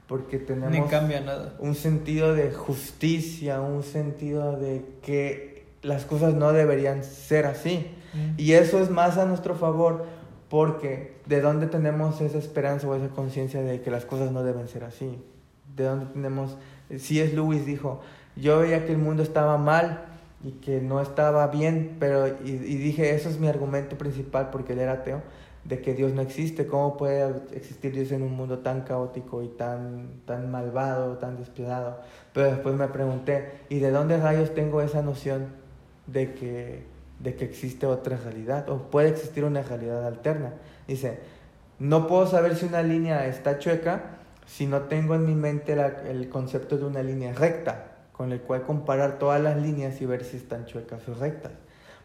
[SPEAKER 2] porque
[SPEAKER 3] Ni
[SPEAKER 2] tenemos
[SPEAKER 3] cambia nada.
[SPEAKER 2] un sentido de justicia, un sentido de que las cosas no deberían ser así. Y eso es más a nuestro favor porque de dónde tenemos esa esperanza o esa conciencia de que las cosas no deben ser así. De dónde tenemos, si es Lewis dijo, yo veía que el mundo estaba mal y que no estaba bien, pero y, dije, eso es mi argumento principal porque él era ateo, de que Dios no existe, ¿cómo puede existir Dios en un mundo tan caótico y tan, tan malvado, tan despiadado? Pero después me pregunté, ¿y de dónde rayos tengo esa noción de que, de que existe otra realidad o puede existir una realidad alterna? Dice, no puedo saber si una línea está chueca si no tengo en mi mente la- el concepto de una línea recta, con el cual comparar todas las líneas y ver si están chuecas o rectas.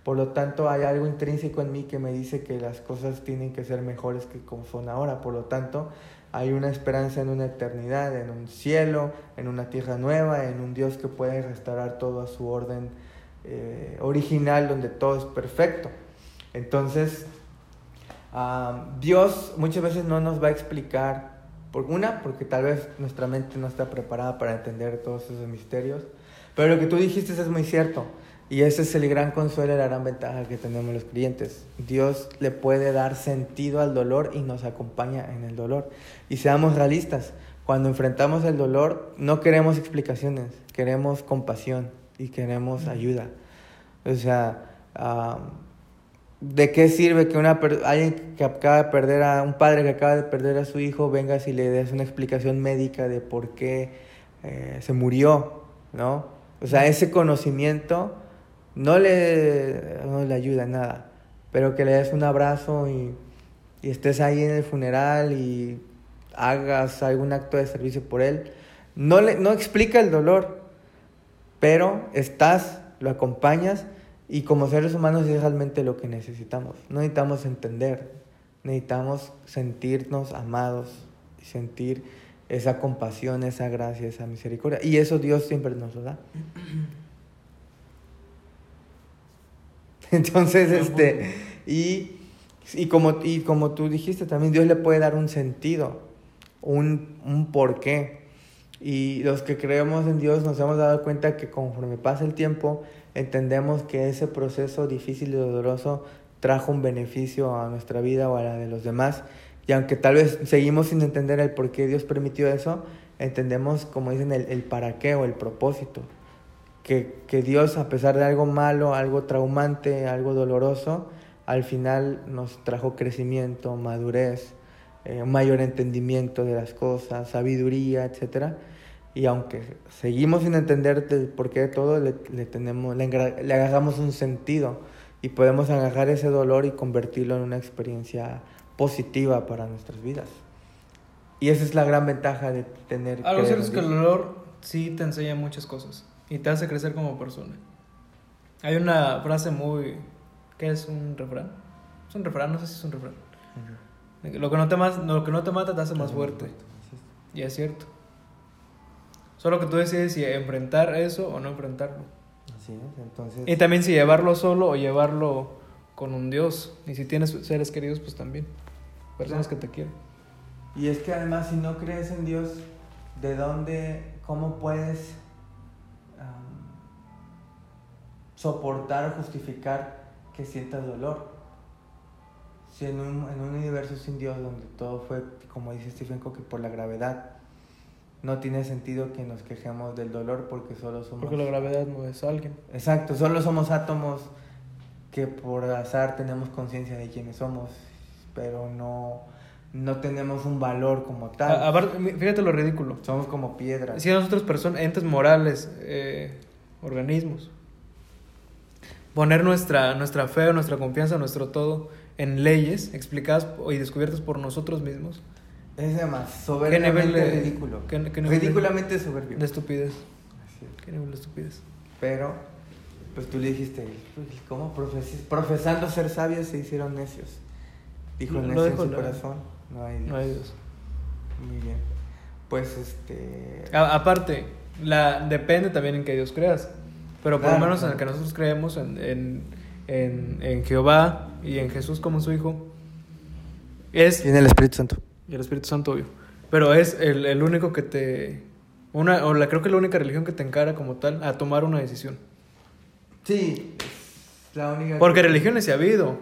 [SPEAKER 2] Por lo tanto, hay algo intrínseco en mí que me dice que las cosas tienen que ser mejores que como son ahora. Por lo tanto, hay una esperanza en una eternidad, en un cielo, en una tierra nueva, en un Dios que puede restaurar todo a su orden eh, original, donde todo es perfecto. Entonces, Dios muchas veces no nos va a explicar, por una, porque tal vez nuestra mente no está preparada para entender todos esos misterios, pero lo que tú dijiste es muy cierto. Y ese es el gran consuelo y la gran ventaja que tenemos los clientes. Dios le puede dar sentido al dolor y nos acompaña en el dolor. Y seamos realistas, cuando enfrentamos el dolor no queremos explicaciones, queremos compasión y queremos ayuda. O sea, ¿de qué sirve que una alguien que acaba de perder a un padre que acaba de perder a su hijo vengas y le des una explicación médica de por qué eh, se murió, ¿no? O sea, ese conocimiento no le, no le ayuda en nada, pero que le des un abrazo y, y estés ahí en el funeral y hagas algún acto de servicio por él, no, le, no explica el dolor, pero estás, lo acompañas y como seres humanos es realmente lo que necesitamos. No necesitamos entender, necesitamos sentirnos amados y sentir esa compasión, esa gracia, esa misericordia. Y eso Dios siempre nos lo da. Entonces, este, y, y, como, y como tú dijiste también, Dios le puede dar un sentido, un, un porqué. Y los que creemos en Dios nos hemos dado cuenta que conforme pasa el tiempo, entendemos que ese proceso difícil y doloroso trajo un beneficio a nuestra vida o a la de los demás. Y aunque tal vez seguimos sin entender el por qué Dios permitió eso, entendemos, como dicen, el, el para qué o el propósito. Que, que Dios, a pesar de algo malo, algo traumante, algo doloroso, al final nos trajo crecimiento, madurez, eh, un mayor entendimiento de las cosas, sabiduría, etcétera. Y aunque seguimos sin entender el porqué de todo, le, le, tenemos, le, le agarramos un sentido y podemos agarrar ese dolor y convertirlo en una experiencia positiva para nuestras vidas. Y esa es la gran ventaja de tener...
[SPEAKER 3] Algo cierto es que el dolor sí te enseña muchas cosas y te hace crecer como persona. Hay una frase muy... ¿Qué es un refrán? Es un refrán, no sé si es un refrán.
[SPEAKER 2] Ujú.
[SPEAKER 3] Lo que no te, mas- lo que no te mata te hace más fuerte. Y es cierto. Solo que tú decides si enfrentar eso o no enfrentarlo.
[SPEAKER 2] Así es, entonces...
[SPEAKER 3] Y también si llevarlo solo o llevarlo con un Dios. Y si tienes seres queridos, pues también. Personas que te quieren.
[SPEAKER 2] Y es que además si no crees en Dios, ¿de dónde, cómo puedes soportar o justificar que sientas dolor? Si en un, en un universo sin Dios, donde todo fue, como dice Stephen Hawking, por la gravedad, no tiene sentido que nos quejemos del dolor porque solo somos...
[SPEAKER 3] Porque la gravedad no es alguien.
[SPEAKER 2] Exacto, solo somos átomos que por azar tenemos conciencia de quiénes somos, pero no, no tenemos un valor como tal.
[SPEAKER 3] A- fíjate lo ridículo.
[SPEAKER 2] Somos como piedras.
[SPEAKER 3] Si nosotros personas, entes morales, eh, organismos, poner nuestra, nuestra fe, nuestra confianza, nuestro todo en leyes explicadas y descubiertas por nosotros mismos,
[SPEAKER 2] Es además
[SPEAKER 3] ¿Qué
[SPEAKER 2] soberbiamente
[SPEAKER 3] nivel de-
[SPEAKER 2] ridículo.
[SPEAKER 3] qué- qué nivel
[SPEAKER 2] Ridículamente soberbio.
[SPEAKER 3] de estupidez.
[SPEAKER 2] Así es.
[SPEAKER 3] ¿Qué nivel de estupidez?
[SPEAKER 2] Pero, pues tú le dijiste, ¿cómo profes- profesando ser sabios se hicieron necios? Dijo el
[SPEAKER 3] Lo
[SPEAKER 2] necio en su
[SPEAKER 3] la-
[SPEAKER 2] corazón. No hay Dios.
[SPEAKER 3] No hay Dios.
[SPEAKER 2] Muy bien. Pues este...
[SPEAKER 3] A- aparte, la, depende también en qué Dios creas. Pero por
[SPEAKER 2] Claro,
[SPEAKER 3] lo menos en el
[SPEAKER 2] claro.
[SPEAKER 3] que nosotros creemos, en, en, en, en Jehová y en Jesús como su Hijo, es
[SPEAKER 2] Tiene el Espíritu Santo.
[SPEAKER 3] Y el Espíritu Santo, obvio. Pero es el, el único que te. Una, o la, creo que la única religión que te encara como tal a tomar una decisión.
[SPEAKER 2] Sí, es la única...
[SPEAKER 3] Porque
[SPEAKER 2] que-
[SPEAKER 3] religiones sí ha habido.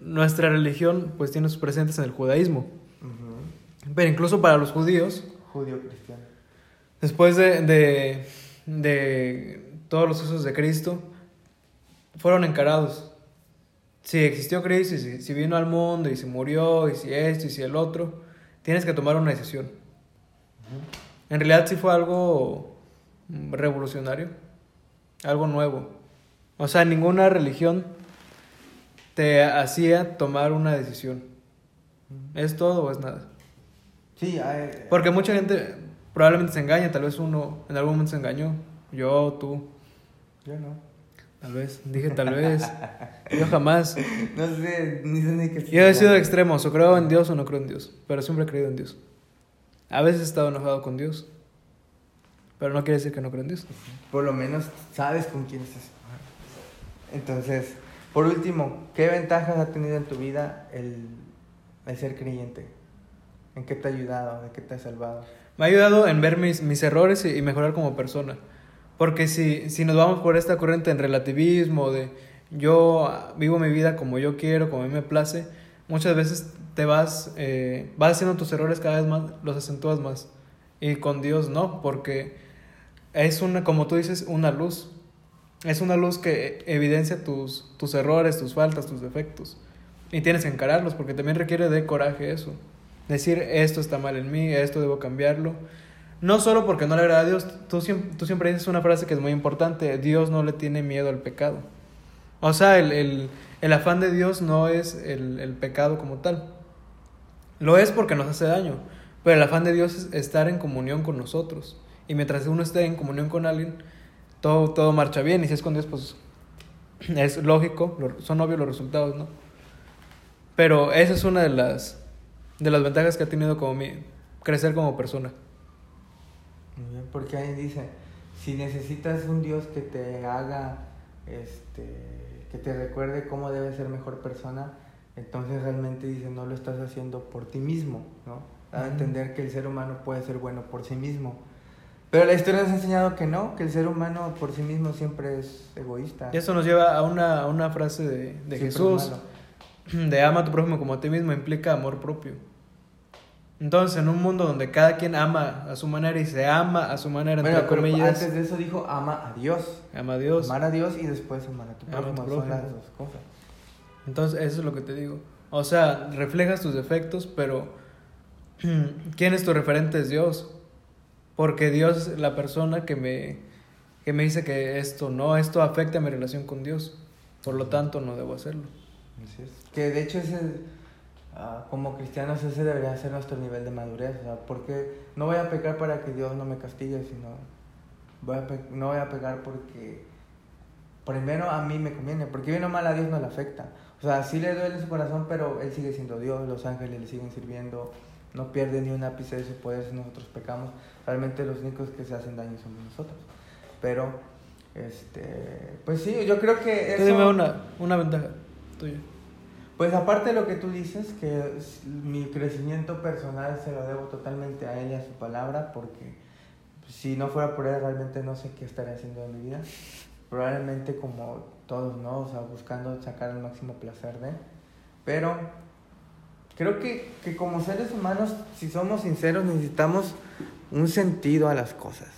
[SPEAKER 3] Nuestra religión, pues, tiene sus presentes en el judaísmo. Pero incluso para los judíos,
[SPEAKER 2] Judío cristiano.
[SPEAKER 3] después de, de, de todos los usos de Cristo, fueron encarados. Si existió Cristo, y si, si vino al mundo, y si murió, y si esto, y si el otro, tienes que tomar una decisión. En realidad sí fue algo revolucionario, algo nuevo. O sea, ninguna religión te hacía tomar una decisión. ¿Es todo o es nada?
[SPEAKER 2] Sí, hay-
[SPEAKER 3] Porque mucha gente probablemente se engaña, tal vez uno en algún momento se engañó. Yo, tú,
[SPEAKER 2] yo no.
[SPEAKER 3] Tal vez. Dije tal vez. Yo jamás.
[SPEAKER 2] No sé, ni sé ni qué
[SPEAKER 3] Yo he sido de extremos, o creo en Dios o no creo en Dios. Pero siempre he creído en Dios. A veces he estado enojado con Dios. Pero no quiere decir que no creo en Dios.
[SPEAKER 2] Por lo menos sabes con quién estás. Entonces, por último, ¿qué ventajas ha tenido en tu vida el, el ser creyente? ¿En qué te ha ayudado? ¿De qué te ha salvado?
[SPEAKER 3] Me ha ayudado en ver mis, mis errores y, y mejorar como persona. Porque si, si nos vamos por esta corriente en relativismo, de yo vivo mi vida como yo quiero, como a mí me place, muchas veces te vas, eh, vas haciendo tus errores cada vez más, los acentúas más. Y con Dios no, porque es una, como tú dices, una luz. Es una luz que evidencia tus, tus errores, tus faltas, tus defectos. Y tienes que encararlos, porque también requiere de coraje eso. Decir, esto está mal en mí, esto debo cambiarlo. No solo porque no le agrada a Dios, tú, tú siempre dices una frase que es muy importante, Dios no le tiene miedo al pecado. O sea, el, el- el afán de Dios no es el, el pecado como tal. Lo es porque nos hace daño, pero el afán de Dios es estar en comunión con nosotros. Y mientras uno esté en comunión con alguien, todo, todo marcha bien. Y si es con Dios, pues es lógico, son obvios los resultados, ¿no? Pero esa es una de las, de las ventajas que ha tenido como crecer como persona.
[SPEAKER 2] Muy bien, porque ahí dice, si necesitas un Dios que te haga, este, que te recuerde cómo debes ser mejor persona, entonces realmente dice, no lo estás haciendo por ti mismo, ¿no? Da a entender que el ser humano puede ser bueno por sí mismo. Pero la historia nos ha enseñado que no, que el ser humano por sí mismo siempre es egoísta.
[SPEAKER 3] Y eso nos lleva a una, a una frase de, de Jesús, de ama a tu prójimo como a ti mismo, implica amor propio. Entonces, en un mundo donde cada quien ama a su manera y se ama a su manera,
[SPEAKER 2] Bueno,
[SPEAKER 3] entre
[SPEAKER 2] pero
[SPEAKER 3] comillas,
[SPEAKER 2] antes de eso dijo, ama a Dios.
[SPEAKER 3] ama a Dios.
[SPEAKER 2] Amar a Dios y después amar a tu
[SPEAKER 3] Ama a
[SPEAKER 2] prójimo.
[SPEAKER 3] tu
[SPEAKER 2] Son las
[SPEAKER 3] prójimo.
[SPEAKER 2] dos cosas.
[SPEAKER 3] Entonces, eso es lo que te digo. O sea, reflejas tus defectos, pero ¿quién es tu referente? Es Dios. Porque Dios es la persona que me, que me dice que esto no, esto afecta mi relación con Dios. Por lo tanto, no debo hacerlo.
[SPEAKER 2] Así es. Que de hecho ese, ah, como cristianos ese debería ser nuestro nivel de madurez, o sea, porque no voy a pecar para que Dios no me castigue, sino voy a no voy a pecar porque primero a mí me conviene, porque bien o mal a Dios no le afecta. O sea, sí le duele su corazón, pero Él sigue siendo Dios, los ángeles le siguen sirviendo, no pierde ni un ápice de su poder si nosotros pecamos. Realmente los únicos que se hacen daño somos nosotros. Pero, este, pues sí, yo creo que eso...
[SPEAKER 3] dime una, una ventaja tuya.
[SPEAKER 2] Pues aparte de lo que tú dices, que mi crecimiento personal se lo debo totalmente a él y a su palabra, porque si no fuera por él realmente no sé qué estaría haciendo de mi vida. Probablemente como todos, ¿no? O sea, buscando sacar el máximo placer de. Pero creo que, que como seres humanos, si somos sinceros, necesitamos un sentido a las cosas.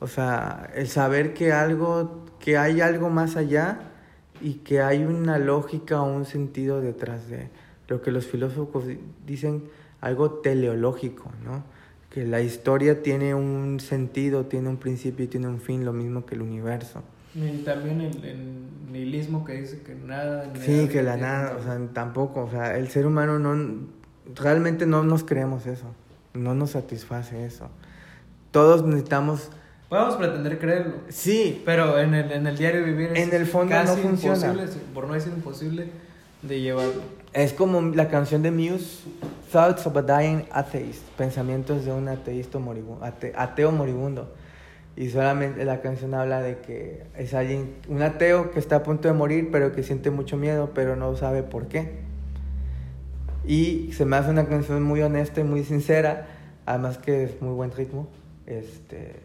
[SPEAKER 2] O sea, el saber que algo, que hay algo más allá y que hay una lógica o un sentido detrás de lo que los filósofos di- dicen algo teleológico, ¿no? Que la historia tiene un sentido, tiene un principio y tiene un fin, lo mismo que el universo.
[SPEAKER 3] Y también el, el nihilismo que dice que nada.
[SPEAKER 2] Sí, que la nada. o sea, tampoco, o sea, el ser humano no, realmente no nos creemos eso, no nos satisface eso. Todos necesitamos,
[SPEAKER 3] Podemos pretender creerlo.
[SPEAKER 2] sí,
[SPEAKER 3] Pero en el, en el diario vivir es
[SPEAKER 2] En el fondo
[SPEAKER 3] casi
[SPEAKER 2] no funciona.
[SPEAKER 3] imposible, por no decir imposible, de llevarlo.
[SPEAKER 2] es como la canción de Muse, Thoughts of a Dying Atheist, pensamientos de un ateísta moribundo, ateo moribundo. Y solamente la canción habla de que es alguien, un ateo que está a punto de morir, pero que siente mucho miedo, pero no sabe por qué. Y se me hace una canción muy honesta y muy sincera, además que es muy buen ritmo. Este,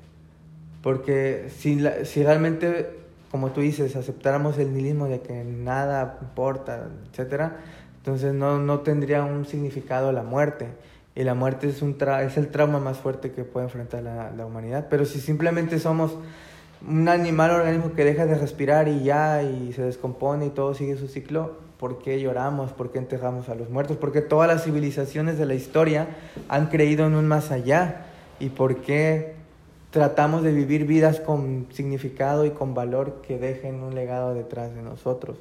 [SPEAKER 2] porque si, la- si realmente, como tú dices, aceptáramos el nihilismo de que nada importa, etcétera, entonces no, no tendría un significado la muerte. Y la muerte es, un tra- es el trauma más fuerte que puede enfrentar la, la humanidad. Pero si simplemente somos un animal organismo que deja de respirar y ya, y se descompone y todo sigue su ciclo, ¿por qué lloramos? ¿Por qué enterramos a los muertos? Porque todas las civilizaciones de la historia han creído en un más allá. ¿Y por qué tratamos de vivir vidas con significado y con valor que dejen un legado detrás de nosotros?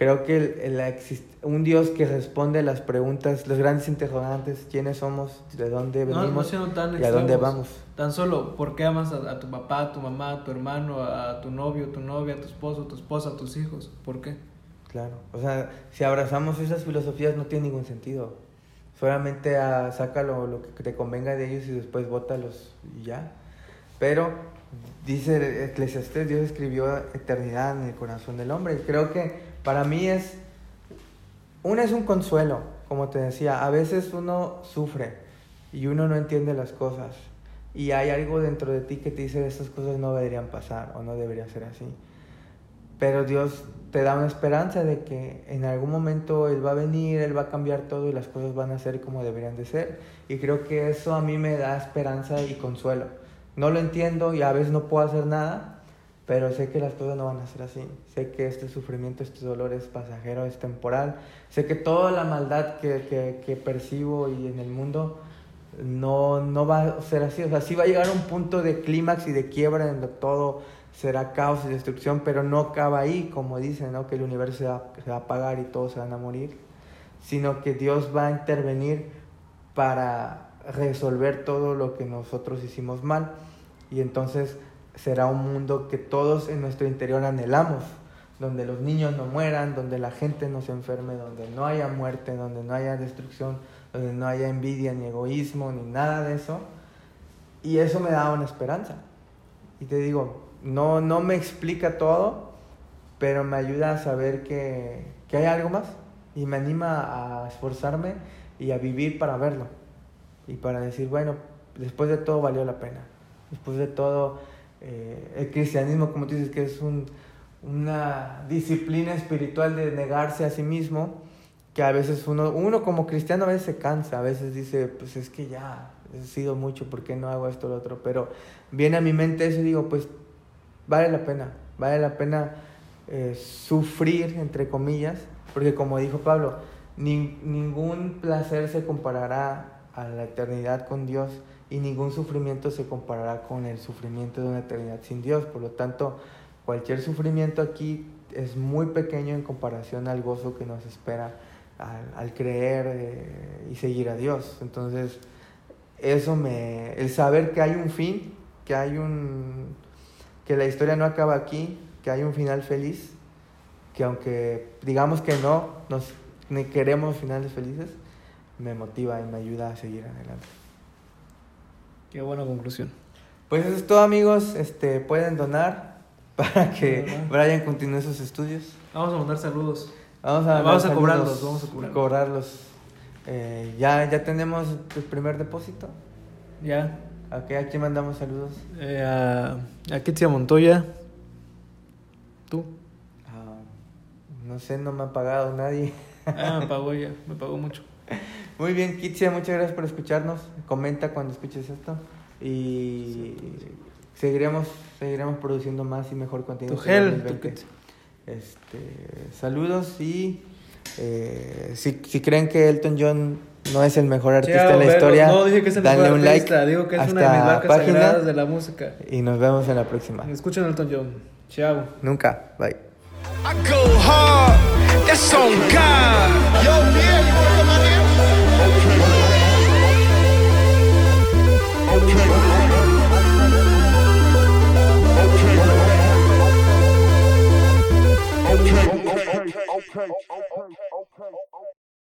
[SPEAKER 2] Creo que el, el un Dios que responde a las preguntas, los grandes interrogantes, quiénes somos, de dónde venimos y a dónde vamos.
[SPEAKER 3] Tan solo, ¿por qué amas a, tu papá, a tu mamá, a tu hermano, a tu novio, a tu novia, a tu esposo, a tu esposa, a tus hijos? ¿Por qué?
[SPEAKER 2] Claro, o sea, si abrazamos esas filosofías no tiene ningún sentido. Solamente a, saca lo, que te convenga de ellos y después bótalos y ya. Pero dice Eclesiastes, Dios escribió eternidad en el corazón del hombre. Y creo que para mí es, una es un consuelo, como te decía, a veces uno sufre y uno no entiende las cosas y hay algo dentro de ti que te dice estas cosas no deberían pasar o no debería ser así. Pero Dios te da una esperanza de que en algún momento Él va a venir, Él va a cambiar todo y las cosas van a ser como deberían de ser. Y creo que eso a mí me da esperanza y consuelo. No lo entiendo y a veces no puedo hacer nada, pero sé que las cosas no van a ser así. Sé que este sufrimiento, este dolor es pasajero, es temporal. Sé que toda la maldad que, que, percibo y en el mundo no, no va a ser así. O sea, sí va a llegar un punto de clímax y de quiebra en donde todo será caos y destrucción, pero no acaba ahí, como dicen, ¿no? que el universo se va, se va a apagar y todos se van a morir, sino que Dios va a intervenir para resolver todo lo que nosotros hicimos mal. Y entonces será un mundo que todos en nuestro interior anhelamos, donde los niños no mueran, donde la gente no se enferme, donde no haya muerte, donde no haya destrucción, donde no haya envidia ni egoísmo ni nada de eso. Y eso me da una esperanza. Y te digo, no, no me explica todo, pero me ayuda a saber que, que hay algo más y me anima a esforzarme y a vivir para verlo y para decir, bueno, después de todo valió la pena. Después de todo eh, el cristianismo, como tú dices, que es una disciplina espiritual de negarse a sí mismo, que a veces uno, uno como cristiano a veces se cansa, a veces dice, pues es que ya he sido mucho, ¿por qué no hago esto o lo otro? Pero viene a mi mente eso y digo, pues vale la pena, vale la pena eh, sufrir, entre comillas, porque como dijo Pablo, ningún placer se comparará a la eternidad con Dios y ningún sufrimiento se comparará con el sufrimiento de una eternidad sin Dios. Por lo tanto, cualquier sufrimiento aquí es muy pequeño en comparación al gozo que nos espera al, creer eh, y seguir a Dios. Entonces, eso me, el saber que hay un fin, que hay un, que la historia no acaba aquí, que hay un final feliz, que aunque digamos que no, nos queremos finales felices, me motiva y me ayuda a seguir adelante.
[SPEAKER 3] Qué buena conclusión.
[SPEAKER 2] Pues eso es todo amigos, este, pueden donar para que Brian continúe sus estudios.
[SPEAKER 3] Vamos a mandar saludos.
[SPEAKER 2] Vamos a,
[SPEAKER 3] vamos a cobrarlos, vamos a
[SPEAKER 2] cobrarlos. Eh, ya, ya tenemos el primer depósito.
[SPEAKER 3] Ya.
[SPEAKER 2] ¿A quién mandamos saludos?
[SPEAKER 3] Eh, a, a Montoya. ¿Tú?
[SPEAKER 2] Ah, no sé, no me ha pagado nadie.
[SPEAKER 3] ah, me pagó ya, me pagó mucho.
[SPEAKER 2] Muy bien, Kitsia, muchas gracias por escucharnos. Comenta cuando escuches esto. Y seguiremos, seguiremos produciendo más y mejor contenido.
[SPEAKER 3] Tu gel,
[SPEAKER 2] este, saludos y eh, si, si creen que Elton John no es el mejor artista de la historia,
[SPEAKER 3] no, dije que es el
[SPEAKER 2] dale un like.
[SPEAKER 3] Digo que es una de mis marcas sagradas de la música.
[SPEAKER 2] Y nos vemos en la próxima.
[SPEAKER 3] Escuchen Elton John. Chao.
[SPEAKER 2] Nunca. Bye.
[SPEAKER 1] I go hard, that's on God. Yo, okay. okay. okay.